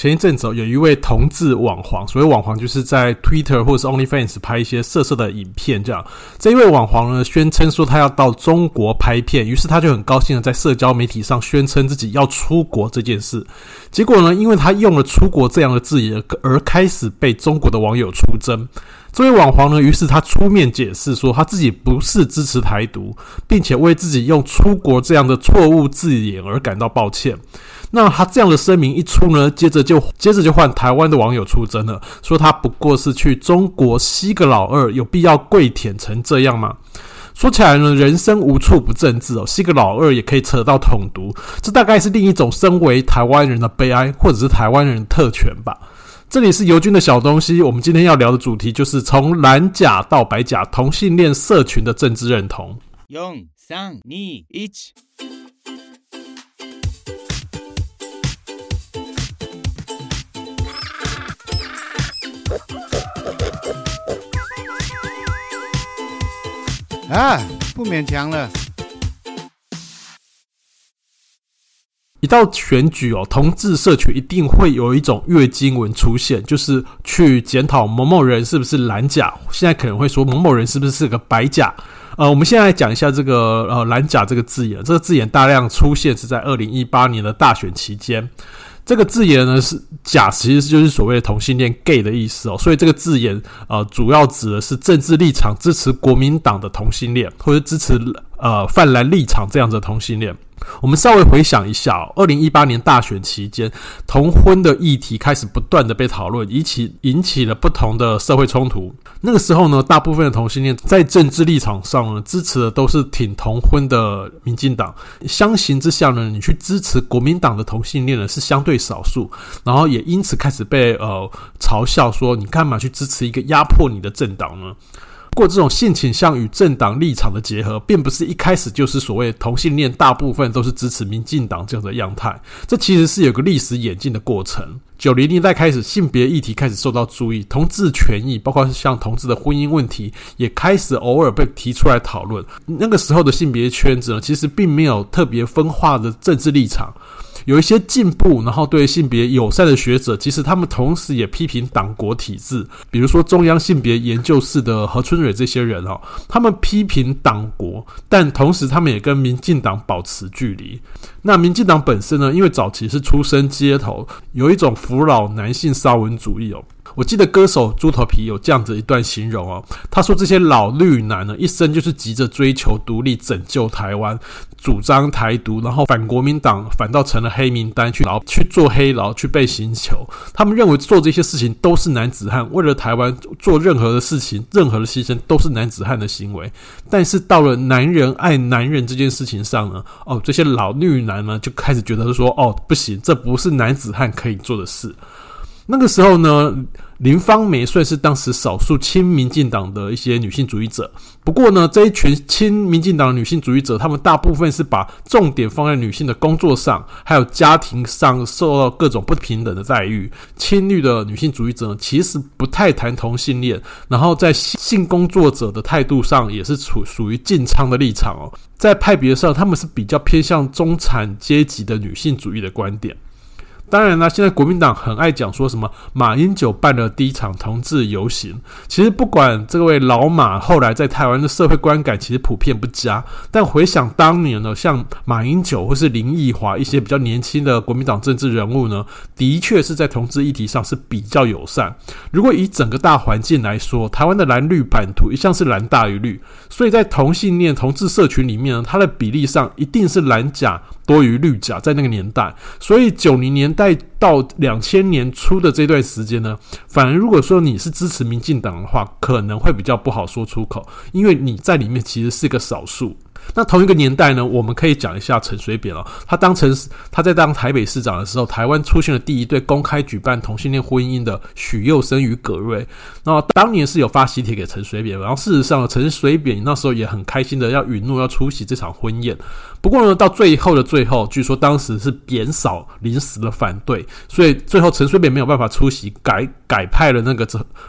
前一阵子有一位同志网黄，所谓网黄就是在 Twitter 或者是 OnlyFans 拍一些色色的影片，这样。这一位网黄呢，宣称说他要到中国拍片，于是他就很高兴的在社交媒体上宣称自己要出国这件事。结果呢，因为他用了“出国”这样的字眼，而开始被中国的网友出征。这位网黄呢，于是他出面解释说，他自己不是支持台独，并且为自己用“出国”这样的错误字眼而感到抱歉。那他这样的声明一出呢，接着就接着就换台湾的网友出征了，说他不过是去中国吸个老二，有必要跪舔成这样吗？说起来呢，人生无处不政治哦，吸个老二也可以扯到统独，这大概是另一种身为台湾人的悲哀，或者是台湾人的特权吧。这里是尤军的小东西，我们今天要聊的主题就是从蓝甲到白甲同性恋社群的政治认同。用、三、二、一。啊，不勉强了。一到选举哦，同志社群一定会有一种月经文出现，就是去检讨某某人是不是蓝甲，现在可能会说某某人是不是是个白甲。呃，我们现在讲一下这个呃蓝甲这个字眼，这个字眼大量出现是在二零一八年的大选期间。这个字眼呢是假，其实就是所谓的同性恋 gay 的意思哦，所以这个字眼呃主要指的是政治立场支持国民党的同性恋，或者支持呃泛蓝立场这样子的同性恋。我们稍微回想一下哦，二零一八年大选期间，同婚的议题开始不断的被讨论，引起引起了不同的社会冲突。那个时候呢，大部分的同性恋在政治立场上呢，支持的都是挺同婚的民进党。相形之下呢，你去支持国民党的同性恋呢，是相对少数，然后也因此开始被呃嘲笑说，你干嘛去支持一个压迫你的政党呢？不过，这种性倾向与政党立场的结合，并不是一开始就是所谓同性恋大部分都是支持民进党这样的样态。这其实是有个历史演进的过程。九零年代开始，性别议题开始受到注意，同志权益，包括像同志的婚姻问题，也开始偶尔被提出来讨论。那个时候的性别圈子，其实并没有特别分化的政治立场。有一些进步，然后对性别友善的学者，其实他们同时也批评党国体制，比如说中央性别研究室的何春蕊这些人哦，他们批评党国，但同时他们也跟民进党保持距离。那民进党本身呢，因为早期是出身街头，有一种扶老男性沙文主义哦。我记得歌手猪头皮有这样子一段形容哦，他说这些老绿男呢，一生就是急着追求独立、拯救台湾，主张台独，然后反国民党，反倒成了黑名单去牢去做黑牢去被刑求。他们认为做这些事情都是男子汉，为了台湾做任何的事情，任何的牺牲都是男子汉的行为。但是到了男人爱男人这件事情上呢，哦，这些老绿男呢就开始觉得说，哦，不行，这不是男子汉可以做的事。那个时候呢，林芳梅算是当时少数亲民进党的一些女性主义者。不过呢，这一群亲民进党女性主义者，她们大部分是把重点放在女性的工作上，还有家庭上受到各种不平等的待遇。亲绿的女性主义者，其实不太谈同性恋，然后在性工作者的态度上也是处属于进仓的立场哦。在派别上，他们是比较偏向中产阶级的女性主义的观点。当然啦，现在国民党很爱讲说什么马英九办了第一场同志游行。其实不管这位老马后来在台湾的社会观感其实普遍不佳，但回想当年呢，像马英九或是林奕华一些比较年轻的国民党政治人物呢，的确是在同志议题上是比较友善。如果以整个大环境来说，台湾的蓝绿版图一向是蓝大于绿，所以在同性恋同志社群里面呢，它的比例上一定是蓝甲多于绿甲，在那个年代，所以九零年代到两千年初的这段时间呢，反而如果说你是支持民进党的话，可能会比较不好说出口，因为你在里面其实是个少数。那同一个年代呢，我们可以讲一下陈水扁哦，他当成他在当台北市长的时候，台湾出现了第一对公开举办同性恋婚姻的许佑生与葛瑞。那当年是有发喜帖给陈水扁，然后事实上陈水扁那时候也很开心的要允诺要出席这场婚宴。不过呢，到最后的最后，据说当时是扁嫂临时的反对，所以最后陈水扁没有办法出席，改改派了那个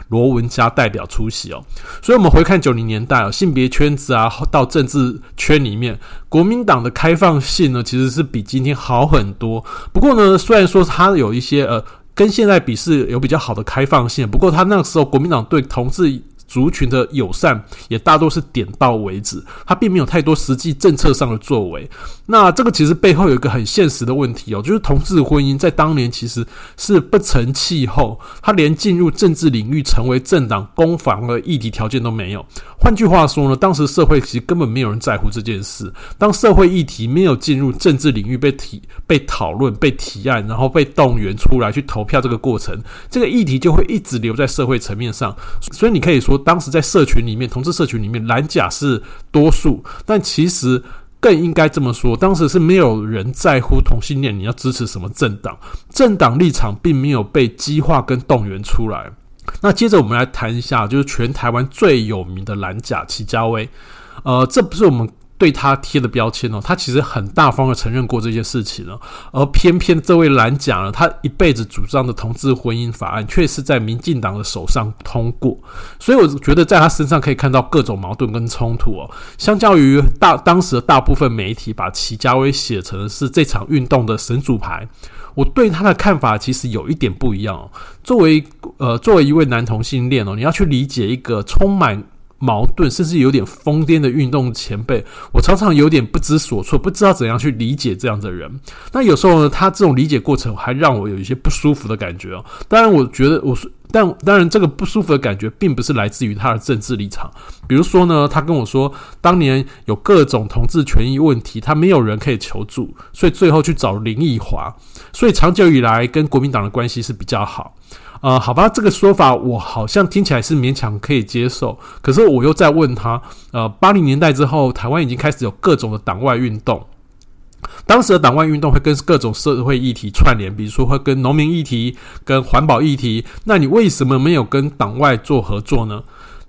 罗文嘉代表出席哦。所以我们回看九零年代哦，性别圈子啊，到政治圈里面，国民党的开放性呢，其实是比今天好很多。不过呢，虽然说它有一些呃。跟现在比是有比较好的开放性。不过他那个时候国民党对同志族群的友善也大多是点到为止，他并没有太多实际政策上的作为。那这个其实背后有一个很现实的问题哦，就是同志婚姻在当年其实是不成气候，他连进入政治领域成为政党攻防的议题条件都没有。换句话说呢，当时社会其实根本没有人在乎这件事。当社会议题没有进入政治领域被提、被讨论、被提案，然后被动员出来去投票这个过程，这个议题就会一直留在社会层面上。所以你可以说。当时在社群里面，同志社群里面，蓝甲是多数，但其实更应该这么说，当时是没有人在乎同性恋，你要支持什么政党，政党立场并没有被激化跟动员出来。那接着我们来谈一下，就是全台湾最有名的蓝甲齐家威，呃，这不是我们。对他贴的标签哦，他其实很大方的承认过这件事情了，而偏偏这位蓝甲呢，他一辈子主张的同志婚姻法案，却是在民进党的手上通过，所以我觉得在他身上可以看到各种矛盾跟冲突哦。相较于大当时的大部分媒体把齐家威写成是这场运动的神主牌，我对他的看法其实有一点不一样哦。作为呃，作为一位男同性恋哦，你要去理解一个充满。矛盾，甚至有点疯癫的运动前辈，我常常有点不知所措，不知道怎样去理解这样的人。那有时候呢，他这种理解过程还让我有一些不舒服的感觉哦。当然，我觉得我，但当然这个不舒服的感觉并不是来自于他的政治立场。比如说呢，他跟我说，当年有各种同志权益问题，他没有人可以求助，所以最后去找林奕华，所以长久以来跟国民党的关系是比较好。呃，好吧，这个说法我好像听起来是勉强可以接受。可是我又在问他，呃，八零年代之后，台湾已经开始有各种的党外运动。当时的党外运动会跟各种社会议题串联，比如说会跟农民议题、跟环保议题。那你为什么没有跟党外做合作呢？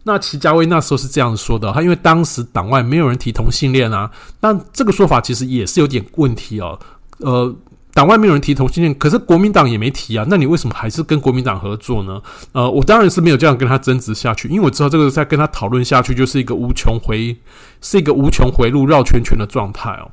那齐家威那时候是这样说的，他因为当时党外没有人提同性恋啊。那这个说法其实也是有点问题哦，呃。党外没有人提同性恋，可是国民党也没提啊。那你为什么还是跟国民党合作呢？呃，我当然是没有这样跟他争执下去，因为我知道这个再跟他讨论下去就是一个无穷回，是一个无穷回路绕圈圈的状态哦。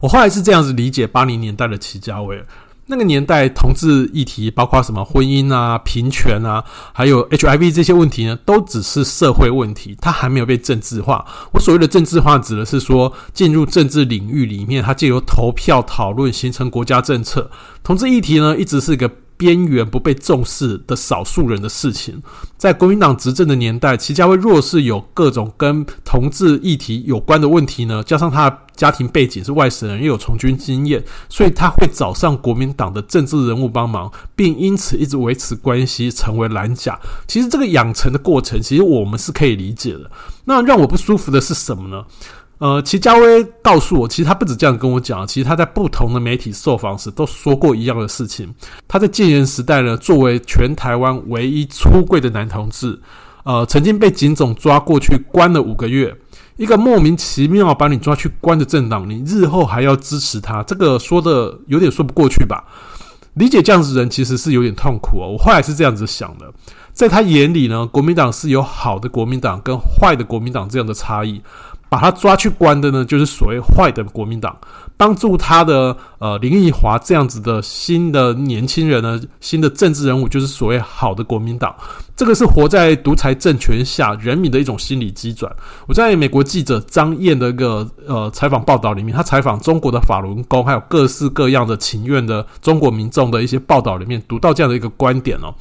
我后来是这样子理解八零年代的齐家伟。那个年代，同志议题包括什么婚姻啊、平权啊，还有 HIV 这些问题呢，都只是社会问题，它还没有被政治化。我所谓的政治化，指的是说进入政治领域里面，它借由投票讨论形成国家政策。同志议题呢，一直是个边缘不被重视的少数人的事情。在国民党执政的年代，齐家威若是有各种跟同志议题有关的问题呢，加上他。家庭背景是外省人，又有从军经验，所以他会找上国民党的政治人物帮忙，并因此一直维持关系，成为蓝甲。其实这个养成的过程，其实我们是可以理解的。那让我不舒服的是什么呢？呃，齐家威告诉我，其实他不止这样跟我讲，其实他在不同的媒体受访时都说过一样的事情。他在戒严时代呢，作为全台湾唯一出柜的男同志，呃，曾经被警总抓过去关了五个月。一个莫名其妙把你抓去关的政党，你日后还要支持他，这个说的有点说不过去吧？理解这样子的人其实是有点痛苦哦。我后来是这样子想的，在他眼里呢，国民党是有好的国民党跟坏的国民党这样的差异。把他抓去关的呢，就是所谓坏的国民党，帮助他的呃林奕华这样子的新的年轻人呢，新的政治人物，就是所谓好的国民党。这个是活在独裁政权下人民的一种心理机转。我在美国记者张燕的一个呃采访报道里面，他采访中国的法轮功，还有各式各样的请愿的中国民众的一些报道里面，读到这样的一个观点哦，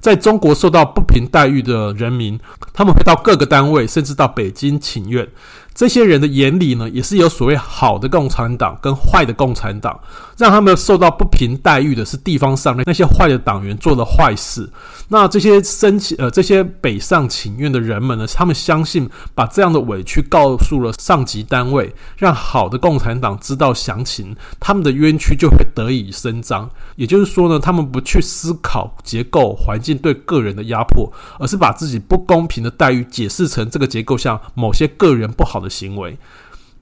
在中国受到不平待遇的人民，他们会到各个单位，甚至到北京请愿。这些人的眼里呢，也是有所谓好的共产党跟坏的共产党，让他们受到不平待遇的是地方上的那些坏的党员做的坏事。那这些申请呃这些北上请愿的人们呢，他们相信把这样的委屈告诉了上级单位，让好的共产党知道详情，他们的冤屈就会得以伸张。也就是说呢，他们不去思考结构环境对个人的压迫，而是把自己不公平的待遇解释成这个结构下某些个人不好的行为，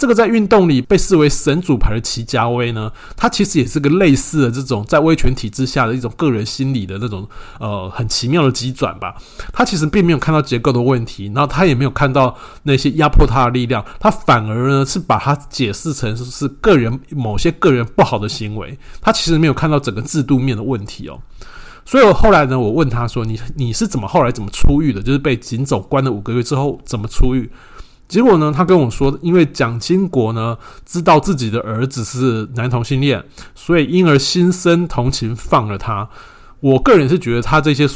这个在运动里被视为神主牌的齐家威呢，他其实也是个类似的这种在威权体制下的一种个人心理的那种呃很奇妙的急转吧。他其实并没有看到结构的问题，然后他也没有看到那些压迫他的力量，他反而呢是把它解释成是个人某些个人不好的行为。他其实没有看到整个制度面的问题哦。所以我后来呢，我问他说：“你你是怎么后来怎么出狱的？就是被警总关了五个月之后怎么出狱？”结果呢，他跟我说，因为蒋经国呢知道自己的儿子是男同性恋，所以因而心生同情放了他。我个人是觉得他这些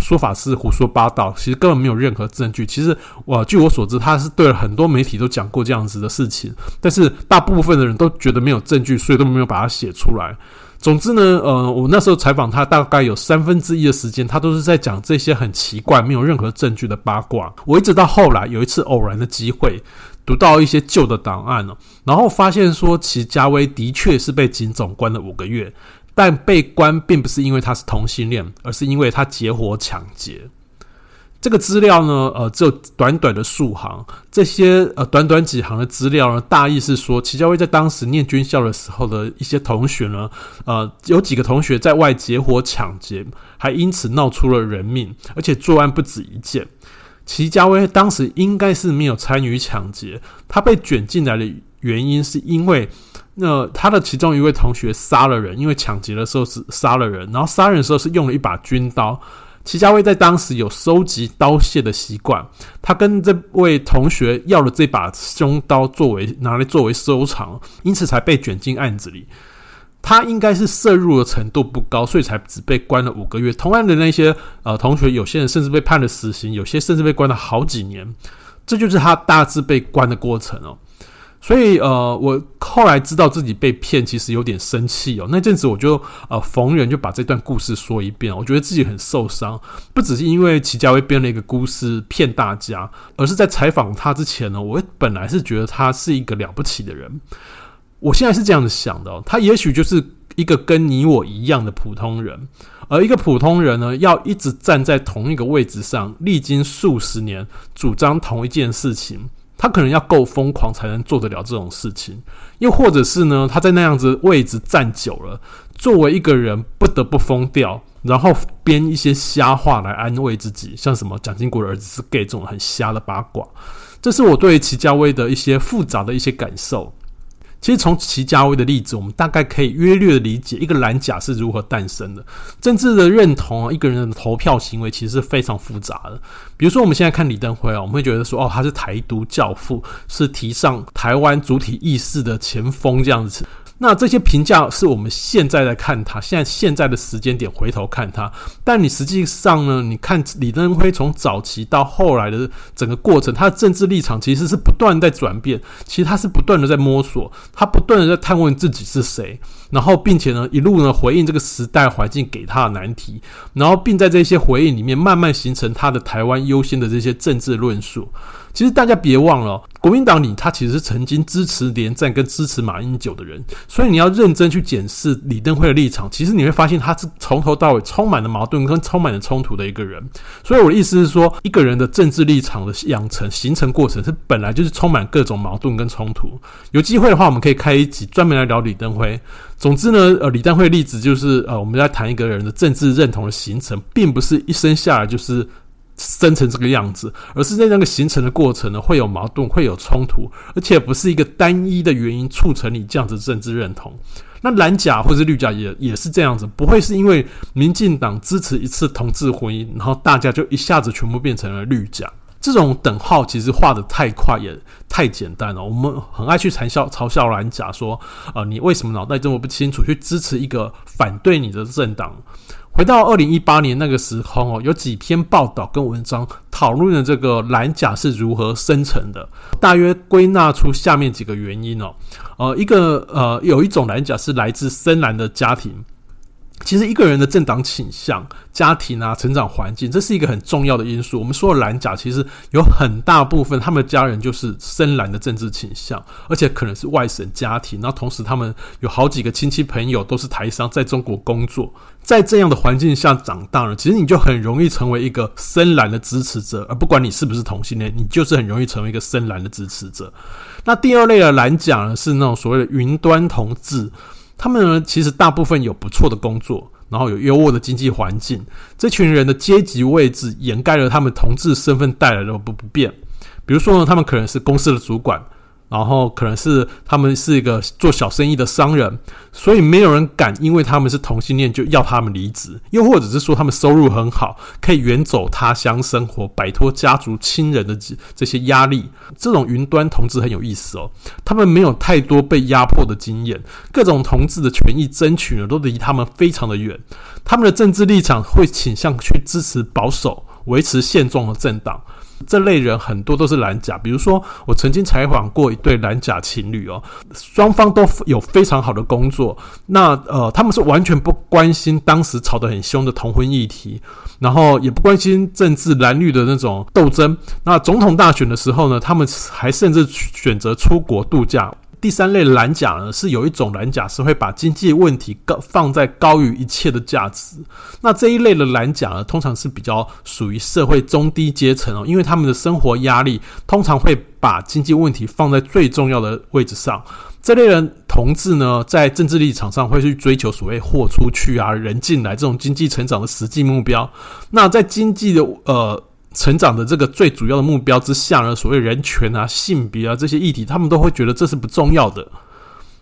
说法是胡说八道，其实根本没有任何证据。其实我据我所知，他是对了很多媒体都讲过这样子的事情，但是大部分的人都觉得没有证据，所以都没有把它写出来。总之呢，呃，我那时候采访他，大概有三分之一的时间，他都是在讲这些很奇怪、没有任何证据的八卦。我一直到后来有一次偶然的机会，读到一些旧的档案了，然后发现说，祁家威的确是被警总关了五个月，但被关并不是因为他是同性恋，而是因为他结伙抢劫。这个资料呢，呃，只有短短的数行。这些呃，短短几行的资料呢，大意是说，祁家威在当时念军校的时候的一些同学呢，呃，有几个同学在外结伙抢劫，还因此闹出了人命，而且作案不止一件。祁家威当时应该是没有参与抢劫，他被卷进来的原因是因为，那、他的其中一位同学杀了人，因为抢劫的时候是杀了人，然后杀人的时候是用了一把军刀。祁家威在当时有收集刀械的习惯，他跟这位同学要了这把凶刀作为拿来作为收藏，因此才被卷进案子里。他应该是涉入的程度不高，所以才只被关了五个月。同案的那些呃同学，有些人甚至被判了死刑，有些甚至被关了好几年。这就是他大致被关的过程哦。所以，呃，我后来知道自己被骗，其实有点生气哦。那阵子，我就呃逢人就把这段故事说一遍。我觉得自己很受伤，不只是因为齐家威编了一个故事骗大家，而是在采访他之前呢，我本来是觉得他是一个了不起的人。我现在是这样子想的，他也许就是一个跟你我一样的普通人，而一个普通人呢，要一直站在同一个位置上，历经数十年，主张同一件事情。他可能要够疯狂才能做得了这种事情，又或者是呢，他在那样子位置站久了，作为一个人不得不疯掉，然后编一些瞎话来安慰自己，像什么蒋经国的儿子是 gay 这种很瞎的八卦。这是我对齐家威的一些复杂的一些感受。其实从祁家威的例子，我们大概可以约略的理解一个蓝甲是如何诞生的。政治的认同啊，一个人的投票行为其实是非常复杂的。比如说，我们现在看李登辉啊，我们会觉得说，哦，他是台独教父，是提倡台湾主体意识的前锋这样子。那这些评价是我们现在在看他，现在现在的时间点回头看他，但你实际上呢？你看李登辉从早期到后来的整个过程，他的政治立场其实是不断在转变，其实他是不断的在摸索，他不断的在探问自己是谁，然后并且呢一路呢回应这个时代环境给他的难题，然后并在这些回应里面慢慢形成他的台湾优先的这些政治论述。其实大家别忘了，国民党里他其实是曾经支持连战跟支持马英九的人，所以你要认真去检视李登辉的立场，其实你会发现他是从头到尾充满了矛盾跟充满了冲突的一个人。所以我的意思是说，一个人的政治立场的养成、形成过程是本来就是充满各种矛盾跟冲突。有机会的话，我们可以开一集专门来聊李登辉。总之呢，呃，李登辉的例子就是，呃，我们在谈一个人的政治认同的形成，并不是一生下来就是。生成这个样子，而是在那个形成的过程呢，会有矛盾，会有冲突，而且不是一个单一的原因促成你这样子政治认同。那蓝甲或是绿甲也也是这样子，不会是因为民进党支持一次同志婚姻，然后大家就一下子全部变成了绿甲。这种等号其实画得太快也太简单了。我们很爱去嘲笑嘲笑蓝甲说，呃，你为什么脑袋这么不清楚，去支持一个反对你的政党？回到二零一八年那个时空哦，有几篇报道跟文章讨论了这个蓝甲是如何生成的，大约归纳出下面几个原因哦。呃，一个呃，有一种蓝甲是来自深蓝的家庭，其实一个人的政党倾向、家庭啊、成长环境，这是一个很重要的因素。我们说的蓝甲，其实有很大部分他们的家人就是深蓝的政治倾向，而且可能是外省家庭。然后同时他们有好几个亲戚朋友都是台商，在中国工作。在这样的环境下长大了，其实你就很容易成为一个深蓝的支持者。而不管你是不是同性恋，你就是很容易成为一个深蓝的支持者。那第二类的蓝甲呢，是那种所谓的云端同志。他们呢，其实大部分有不错的工作，然后有优渥的经济环境。这群人的阶级位置掩盖了他们同志身份带来的不不便。比如说呢，他们可能是公司的主管。然后可能是他们是一个做小生意的商人，所以没有人敢因为他们是同性恋就要他们离职，又或者是说他们收入很好，可以远走他乡生活，摆脱家族亲人的这些压力。这种云端同志很有意思哦，他们没有太多被压迫的经验，各种同志的权益争取呢都离他们非常的远，他们的政治立场会倾向去支持保守、维持现状的政党。这类人很多都是蓝甲，比如说我曾经采访过一对蓝甲情侣哦，双方都有非常好的工作，那呃他们是完全不关心当时吵得很凶的同婚议题，然后也不关心政治蓝绿的那种斗争。那总统大选的时候呢，他们还甚至选择出国度假。第三类蓝甲呢，是有一种蓝甲是会把经济问题高放在高于一切的价值。那这一类的蓝甲呢，通常是比较属于社会中低阶层哦，因为他们的生活压力通常会把经济问题放在最重要的位置上。这类人同志呢，在政治立场上会去追求所谓货出去啊，人进来这种经济成长的实际目标。那在经济的呃。成长的这个最主要的目标之下呢，所谓人权啊、性别啊这些议题，他们都会觉得这是不重要的。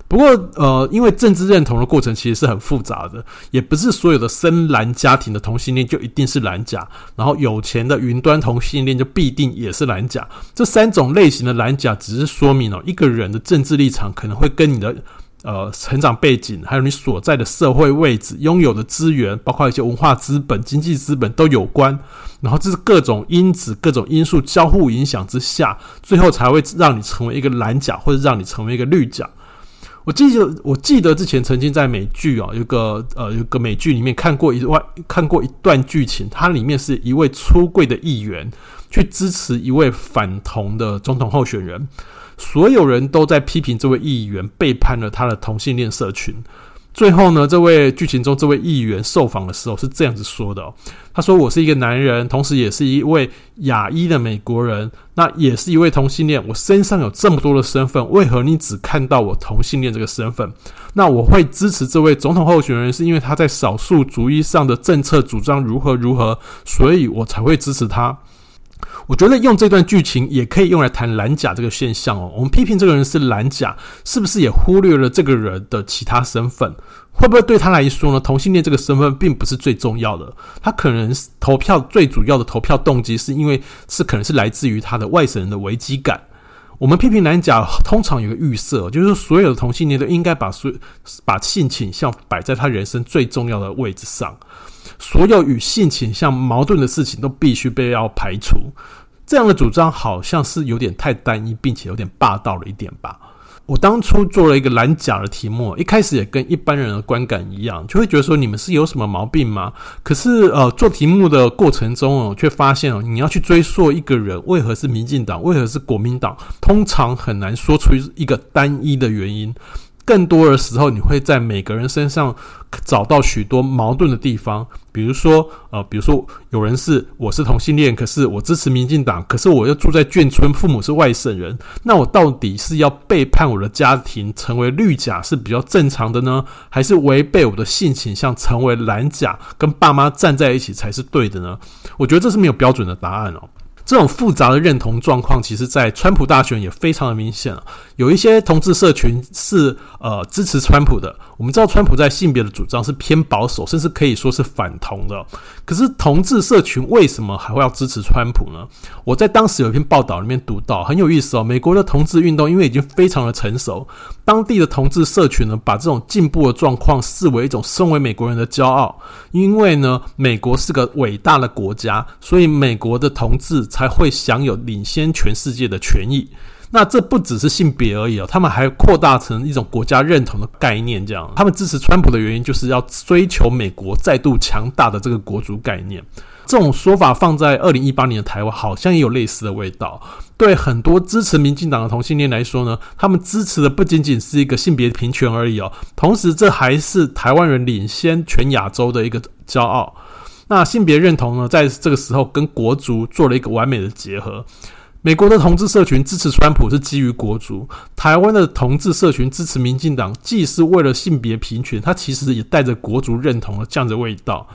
不过，呃，因为政治认同的过程其实是很复杂的，也不是所有的深蓝家庭的同性恋就一定是蓝甲，然后有钱的云端同性恋就必定也是蓝甲。这三种类型的蓝甲只是说明哦，一个人的政治立场可能会跟你的。呃，成长背景，还有你所在的社会位置、拥有的资源，包括一些文化资本、经济资本都有关。然后这是各种因子、各种因素交互影响之下，最后才会让你成为一个蓝甲，或者让你成为一个绿甲。我记得，我记得之前曾经在美剧啊，有个呃，有个美剧里面看过一段，看过一段剧情，它里面是一位出柜的议员去支持一位反同的总统候选人。所有人都在批评这位议员背叛了他的同性恋社群。最后呢，这位剧情中这位议员受访的时候是这样子说的：“他说，我是一个男人，同时也是一位亚裔的美国人，那也是一位同性恋。我身上有这么多的身份，为何你只看到我同性恋这个身份？那我会支持这位总统候选人，是因为他在少数族裔上的政策主张如何如何，所以我才会支持他。”我觉得用这段剧情也可以用来谈蓝甲这个现象哦。我们批评这个人是蓝甲，是不是也忽略了这个人的其他身份？会不会对他来说呢？同性恋这个身份并不是最重要的，他可能投票最主要的投票动机是因为是可能是来自于他的外省人的危机感。我们批评蓝甲通常有个预设，就是所有的同性恋都应该把所把性倾向摆在他人生最重要的位置上。所有与性倾向矛盾的事情都必须被要排除，这样的主张好像是有点太单一，并且有点霸道了一点吧。我当初做了一个蓝甲的题目，一开始也跟一般人的观感一样，就会觉得说你们是有什么毛病吗？可是呃，做题目的过程中哦，却发现哦，你要去追溯一个人为何是民进党，为何是国民党，通常很难说出一个单一的原因。更多的时候，你会在每个人身上找到许多矛盾的地方。比如说，呃，比如说有人是我是同性恋，可是我支持民进党，可是我又住在眷村，父母是外省人，那我到底是要背叛我的家庭，成为绿甲是比较正常的呢，还是违背我的性倾向，成为蓝甲，跟爸妈站在一起才是对的呢？我觉得这是没有标准的答案哦。这种复杂的认同状况，其实，在川普大选也非常的明显啊。有一些同志社群是呃支持川普的。我们知道，川普在性别的主张是偏保守，甚至可以说是反同的。可是，同志社群为什么还会要支持川普呢？我在当时有一篇报道里面读到，很有意思哦。美国的同志运动因为已经非常的成熟，当地的同志社群呢，把这种进步的状况视为一种身为美国人的骄傲。因为呢，美国是个伟大的国家，所以美国的同志才会享有领先全世界的权益。那这不只是性别而已哦，他们还扩大成一种国家认同的概念。这样，他们支持川普的原因就是要追求美国再度强大的这个国族概念。这种说法放在二零一八年的台湾，好像也有类似的味道。对很多支持民进党的同性恋来说呢，他们支持的不仅仅是一个性别平权而已哦，同时这还是台湾人领先全亚洲的一个骄傲。那性别认同呢，在这个时候跟国足做了一个完美的结合。美国的同志社群支持川普是基于国足，台湾的同志社群支持民进党，既是为了性别平权，它其实也带着国足认同的这样的味道。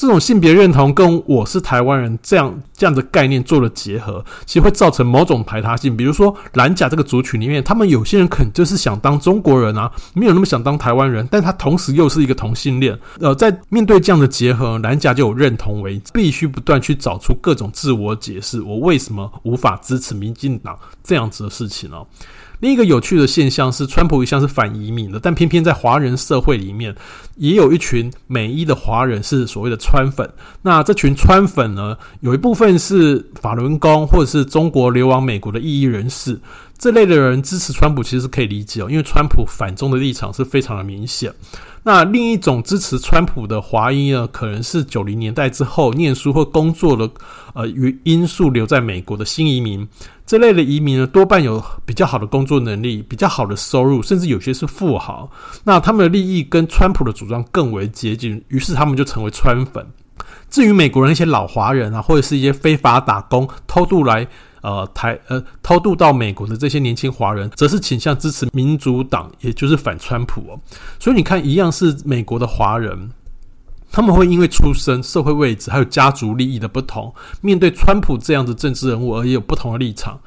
这种性别认同跟我是台湾人这样这样的概念做了结合，其实会造成某种排他性。比如说蓝甲这个族群里面，他们有些人可能就是想当中国人啊，没有那么想当台湾人，但他同时又是一个同性恋。呃，在面对这样的结合，蓝甲就有认同为必须不断去找出各种自我解释，我为什么无法支持民进党这样子的事情哦。另一个有趣的现象是，川普一向是反移民的，但偏偏在华人社会里面，也有一群美裔的华人是所谓的川粉。那这群川粉呢，有一部分是法轮功或者是中国流亡美国的异议人士，这类的人支持川普其实是可以理解哦，因为川普反中的立场是非常的明显。那另一种支持川普的华裔呢，可能是九零年代之后念书或工作的呃因素留在美国的新移民。这类的移民呢，多半有比较好的工作能力、比较好的收入，甚至有些是富豪。那他们的利益跟川普的主张更为接近，于是他们就成为川粉。至于美国人一些老华人啊，或者是一些非法打工、偷渡来呃台呃偷渡到美国的这些年轻华人，则是倾向支持民主党，也就是反川普哦。所以你看，一样是美国的华人。他们会因为出身、社会位置还有家族利益的不同，面对川普这样的政治人物而也有不同的立场。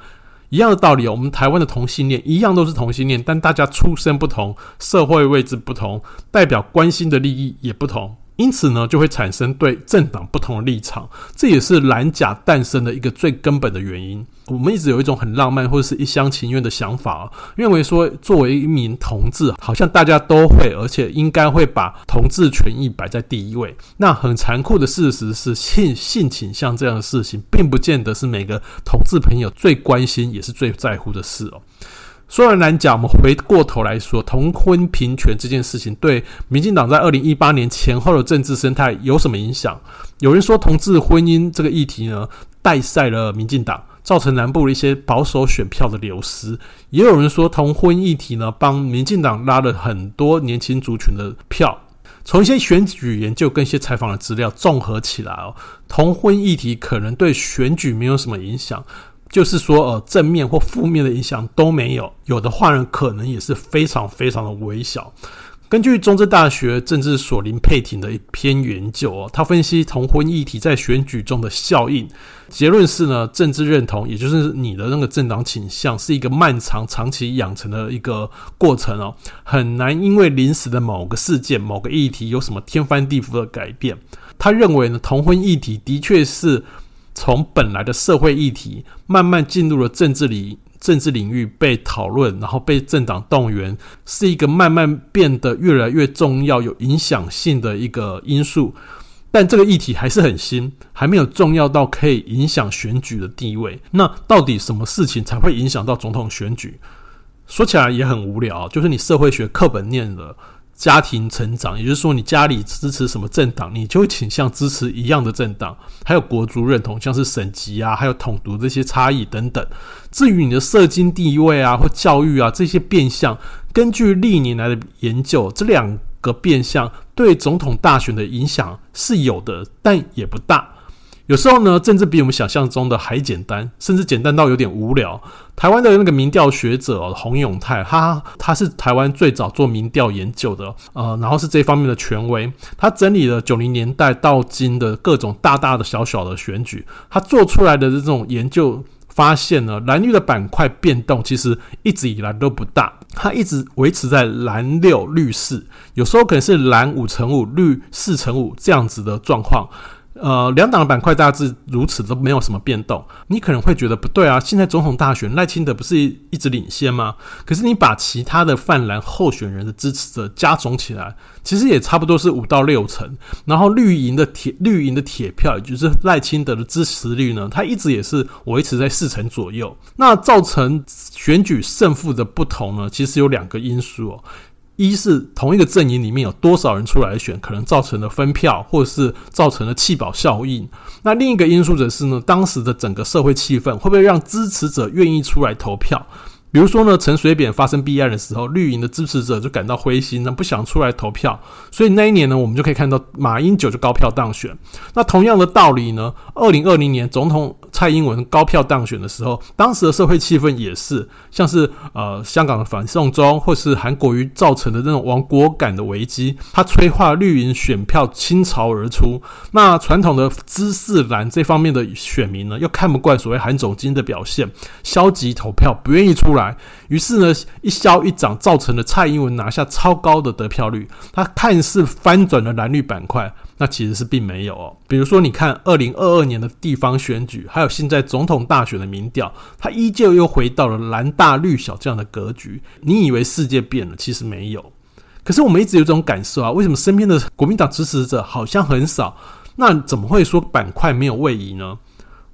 一样的道理，我们台湾的同性恋一样都是同性恋，但大家出身不同、社会位置不同，代表关心的利益也不同。因此呢，就会产生对政党不同的立场，这也是蓝甲诞生的一个最根本的原因。我们一直有一种很浪漫或者是一厢情愿的想法，认为说作为一名同志，好像大家都会，而且应该会把同志权益摆在第一位。那很残酷的事实是，性性倾向这样的事情，并不见得是每个同志朋友最关心也是最在乎的事哦。说完蓝甲，我们回过头来说同婚平权这件事情，对民进党在二零一八年前后的政治生态有什么影响？有人说同志婚姻这个议题呢，带赛了民进党，造成南部的一些保守选票的流失；也有人说同婚议题呢，帮民进党拉了很多年轻族群的票。从一些选举研究跟一些采访的资料综合起来哦，同婚议题可能对选举没有什么影响。就是说，呃，正面或负面的影响都没有，有的话呢，可能也是非常非常的微小。根据中正大学政治所林佩婷的一篇研究哦，他分析同婚议题在选举中的效应，结论是呢，政治认同，也就是你的那个政党倾向，是一个漫长、长期养成的一个过程哦，很难因为临时的某个事件、某个议题有什么天翻地覆的改变。他认为呢，同婚议题的确是。从本来的社会议题，慢慢进入了政治里政治领域被讨论，然后被政党动员，是一个慢慢变得越来越重要、有影响性的一个因素。但这个议题还是很新，还没有重要到可以影响选举的地位。那到底什么事情才会影响到总统选举？说起来也很无聊，就是你社会学课本念的。家庭成长，也就是说，你家里支持什么政党，你就会倾向支持一样的政党。还有国族认同，像是省级啊，还有统独这些差异等等。至于你的社经地位啊，或教育啊这些变相，根据历年来的研究，这两个变相对总统大选的影响是有的，但也不大。有时候呢，政治比我们想象中的还简单，甚至简单到有点无聊。台湾的那个民调学者，洪永泰，他他是台湾最早做民调研究的，呃，然后是这方面的权威。他整理了九零年代到今的各种大大的小小的选举，他做出来的这种研究发现呢，蓝绿的板块变动其实一直以来都不大，它一直维持在蓝六绿四，有时候可能是蓝五乘五，绿四乘五这样子的状况。呃，两党的板块大致如此，都没有什么变动。你可能会觉得不对啊，现在总统大选赖清德不是一直领先吗？可是你把其他的泛蓝候选人的支持者加总起来，其实也差不多是五到六成。然后绿营的铁绿营的铁票，也就是赖清德的支持率呢，它一直也是维持在四成左右。那造成选举胜负的不同呢，其实有两个因素哦。一是同一个阵营里面有多少人出来选，可能造成了分票，或者是造成了弃保效应。那另一个因素则是呢，当时的整个社会气氛会不会让支持者愿意出来投票？比如说呢，陈水扁发生弊案的时候，绿营的支持者就感到灰心，那不想出来投票。所以那一年呢，我们就可以看到马英九就高票当选。那同样的道理呢，二零二零年总统蔡英文高票当选的时候，当时的社会气氛也是像是呃香港的反送中，或是韩国瑜造成的那种亡国感的危机，它催化绿营选票倾巢而出。那传统的知识蓝这方面的选民呢，又看不惯所谓韩总金的表现，消极投票，不愿意出来。于是呢，一消一长，造成了蔡英文拿下超高的得票率。他看似翻转了蓝绿板块，那其实是并没有哦。比如说，你看二零二二年的地方选举，还有现在总统大选的民调，它依旧又回到了蓝大绿小这样的格局。你以为世界变了，其实没有。可是我们一直有这种感受啊，为什么身边的国民党支持者好像很少？那怎么会说板块没有位移呢？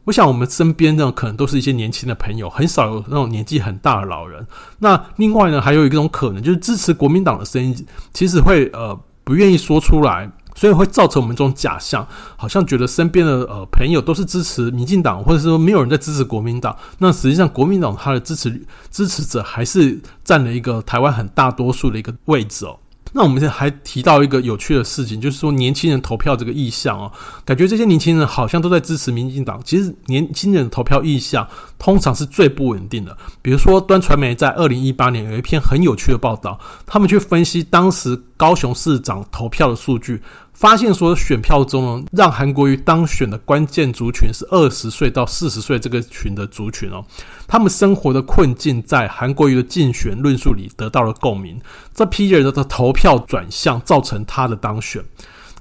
我想，我们身边呢，可能都是一些年轻的朋友，很少有那种年纪很大的老人。那另外呢，还有一种可能，就是支持国民党的声音，其实会呃不愿意说出来，所以会造成我们这种假象，好像觉得身边的呃朋友都是支持民进党，或者说没有人在支持国民党。那实际上，国民党他的支持支持者还是占了一个台湾很大多数的一个位置哦。那我们现在还提到一个有趣的事情，就是说年轻人投票这个意向哦，感觉这些年轻人好像都在支持民进党。其实年轻人的投票意向通常是最不稳定的。比如说，端传媒在二零一八年有一篇很有趣的报道，他们去分析当时高雄市长投票的数据。发现说，选票中呢，让韩国瑜当选的关键族群是二十岁到四十岁这个群的族群哦，他们生活的困境在韩国瑜的竞选论述里得到了共鸣，这批人的投票转向，造成他的当选。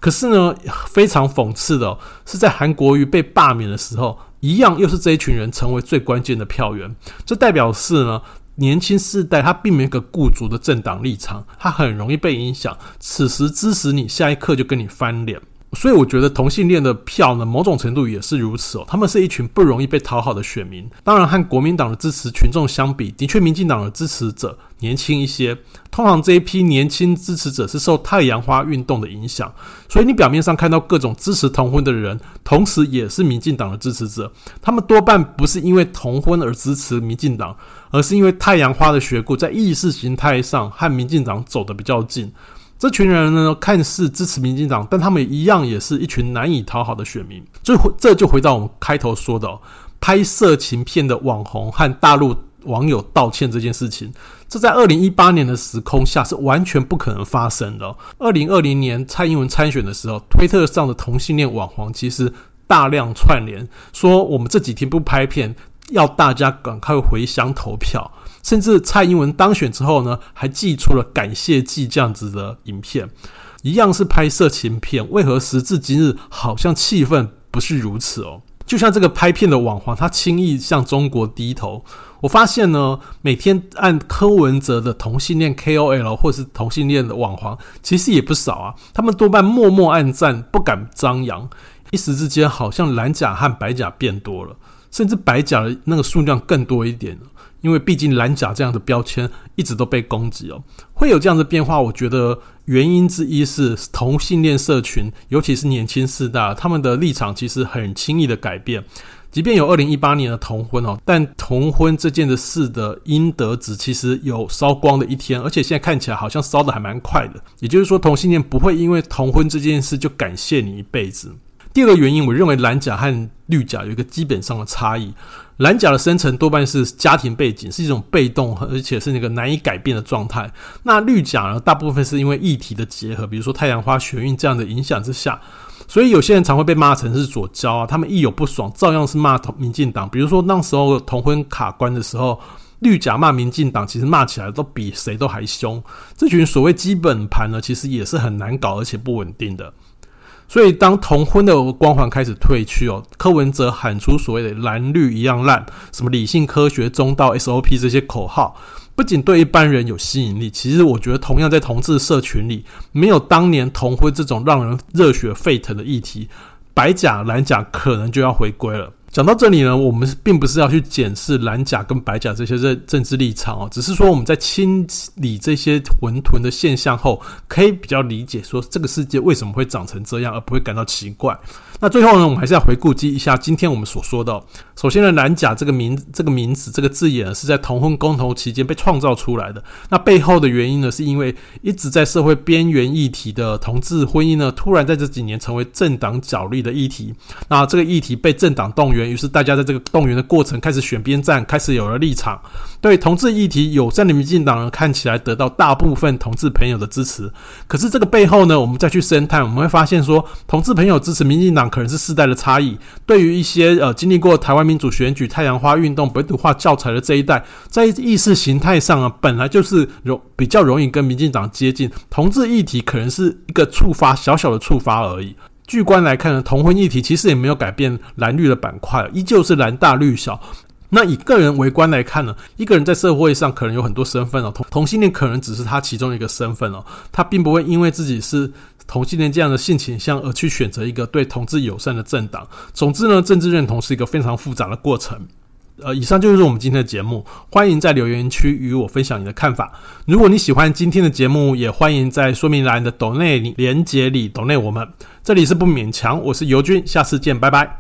可是呢，非常讽刺的是，在韩国瑜被罢免的时候，一样又是这一群人成为最关键的票源，这代表是呢。年轻世代他并没有一个固足的政党立场，他很容易被影响。此时支持你，下一刻就跟你翻脸。所以我觉得同性恋的票呢，某种程度也是如此哦。他们是一群不容易被讨好的选民。当然，和国民党的支持群众相比，的确民进党的支持者年轻一些。通常这一批年轻支持者是受太阳花运动的影响，所以你表面上看到各种支持同婚的人，同时也是民进党的支持者。他们多半不是因为同婚而支持民进党，而是因为太阳花的学故，在意识形态上和民进党走得比较近。这群人呢，看似支持民进党，但他们一样也是一群难以讨好的选民。这这就回到我们开头说的哦，拍色情片的网红和大陆网友道歉这件事情，这在二零一八年的时空下是完全不可能发生的。二零二零年蔡英文参选的时候，推特上的同性恋网红其实大量串联说，我们这几天不拍片，要大家赶快回乡投票。甚至蔡英文当选之后呢，还寄出了感谢祭这样子的影片，一样是拍色情片，为何时至今日好像气氛不是如此哦？就像这个拍片的网黄，他轻易向中国低头。我发现呢，每天按柯文哲的同性恋 KOL 或是同性恋的网黄，其实也不少啊。他们多半默默暗赞，不敢张扬。一时之间，好像蓝甲和白甲变多了，甚至白甲的那个数量更多一点。因为毕竟蓝甲这样的标签一直都被攻击哦，会有这样的变化。我觉得原因之一是同性恋社群，尤其是年轻世代，他们的立场其实很轻易的改变。即便有二零一八年的同婚哦，但同婚这件的事的阴德值其实有烧光的一天，而且现在看起来好像烧得还蛮快的。也就是说，同性恋不会因为同婚这件事就感谢你一辈子。第二个原因，我认为蓝甲和绿甲有一个基本上的差异。蓝甲的生成多半是家庭背景，是一种被动，而且是那个难以改变的状态。那绿甲呢，大部分是因为议题的结合，比如说太阳花学运这样的影响之下，所以有些人常会被骂成是左交啊。他们一有不爽，照样是骂同民进党。比如说那时候同婚卡关的时候，绿甲骂民进党，其实骂起来都比谁都还凶。这群所谓基本盘呢，其实也是很难搞，而且不稳定的。所以，当同婚的光环开始褪去哦，柯文哲喊出所谓的“蓝绿一样烂”，什么理性、科学、中道、SOP 这些口号，不仅对一般人有吸引力，其实我觉得同样在同志社群里，没有当年同婚这种让人热血沸腾的议题，白甲蓝甲可能就要回归了。讲到这里呢，我们并不是要去检视蓝甲跟白甲这些政政治立场哦，只是说我们在清理这些混沌的现象后，可以比较理解说这个世界为什么会长成这样，而不会感到奇怪。那最后呢，我们还是要回顾一下今天我们所说的。首先呢，蓝甲这个名这个名词这个字眼，是在同婚公投期间被创造出来的。那背后的原因呢，是因为一直在社会边缘议题的同志婚姻呢，突然在这几年成为政党角力的议题。那这个议题被政党动员，于是大家在这个动员的过程开始选边站，开始有了立场。对同志议题友善的民进党呢，看起来得到大部分同志朋友的支持。可是这个背后呢，我们再去深探，我们会发现说，同志朋友支持民进党。可能是世代的差异。对于一些呃经历过台湾民主选举、太阳花运动、本土化教材的这一代，在意识形态上啊，本来就是容比较容易跟民进党接近。同志议题可能是一个触发，小小的触发而已。据观来看呢，同婚议题其实也没有改变蓝绿的板块，依旧是蓝大绿小。那以个人为观来看呢，一个人在社会上可能有很多身份哦，同同性恋可能只是他其中一个身份哦，他并不会因为自己是。同性恋这样的性倾向而去选择一个对同志友善的政党。总之呢，政治认同是一个非常复杂的过程。呃，以上就是我们今天的节目，欢迎在留言区与我分享你的看法。如果你喜欢今天的节目，也欢迎在说明栏的抖内连接里抖内我们。这里是不勉强，我是尤军，下次见，拜拜。